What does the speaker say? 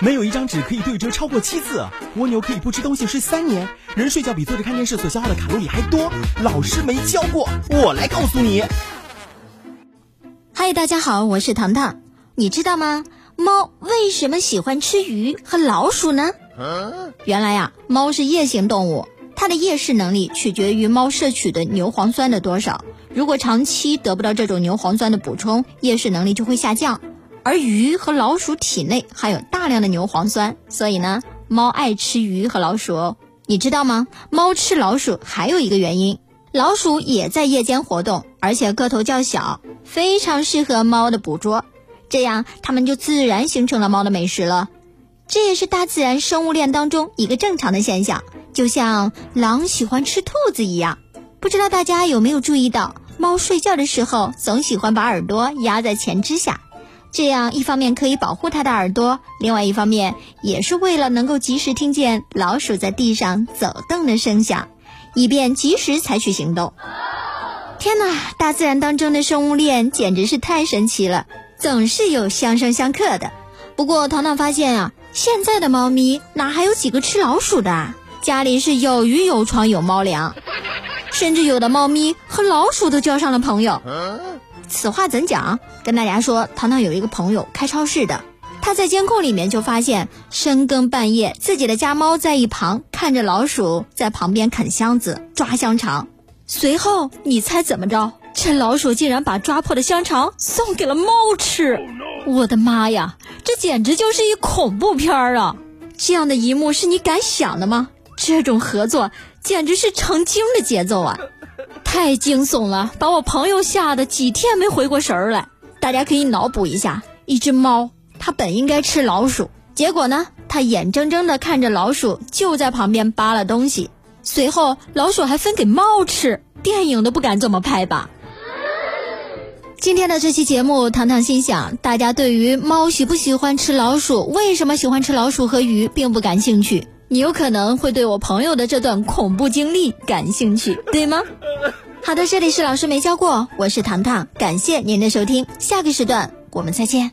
没有一张纸可以对折超过七次，蜗牛可以不吃东西睡三年，人睡觉比坐着看电视所消耗的卡路里还多。老师没教过，我来告诉你。嗨，大家好，我是糖糖。你知道吗？猫为什么喜欢吃鱼和老鼠呢？原来呀，猫是夜行动物，它的夜视能力取决于猫摄取的牛磺酸的多少。如果长期得不到这种牛磺酸的补充，夜视能力就会下降。而鱼和老鼠体内含有大量的牛磺酸，所以呢，猫爱吃鱼和老鼠哦。你知道吗？猫吃老鼠还有一个原因，老鼠也在夜间活动，而且个头较小，非常适合猫的捕捉，这样它们就自然形成了猫的美食了。这也是大自然生物链当中一个正常的现象，就像狼喜欢吃兔子一样。不知道大家有没有注意到，猫睡觉的时候总喜欢把耳朵压在前肢下。这样一方面可以保护它的耳朵，另外一方面也是为了能够及时听见老鼠在地上走动的声响，以便及时采取行动。天哪，大自然当中的生物链简直是太神奇了，总是有相生相克的。不过糖糖发现啊，现在的猫咪哪还有几个吃老鼠的？家里是有鱼有床有猫粮，甚至有的猫咪和老鼠都交上了朋友。此话怎讲？跟大家说，糖糖有一个朋友开超市的，他在监控里面就发现深更半夜，自己的家猫在一旁看着老鼠在旁边啃箱子、抓香肠。随后，你猜怎么着？这老鼠竟然把抓破的香肠送给了猫吃！我的妈呀，这简直就是一恐怖片儿啊！这样的一幕是你敢想的吗？这种合作简直是成精的节奏啊！太惊悚了，把我朋友吓得几天没回过神儿来。大家可以脑补一下，一只猫，它本应该吃老鼠，结果呢，它眼睁睁地看着老鼠就在旁边扒了东西，随后老鼠还分给猫吃，电影都不敢这么拍吧。今天的这期节目，糖糖心想，大家对于猫喜不喜欢吃老鼠，为什么喜欢吃老鼠和鱼，并不感兴趣。你有可能会对我朋友的这段恐怖经历感兴趣，对吗？好的，这里是老师没教过，我是糖糖，感谢您的收听，下个时段我们再见。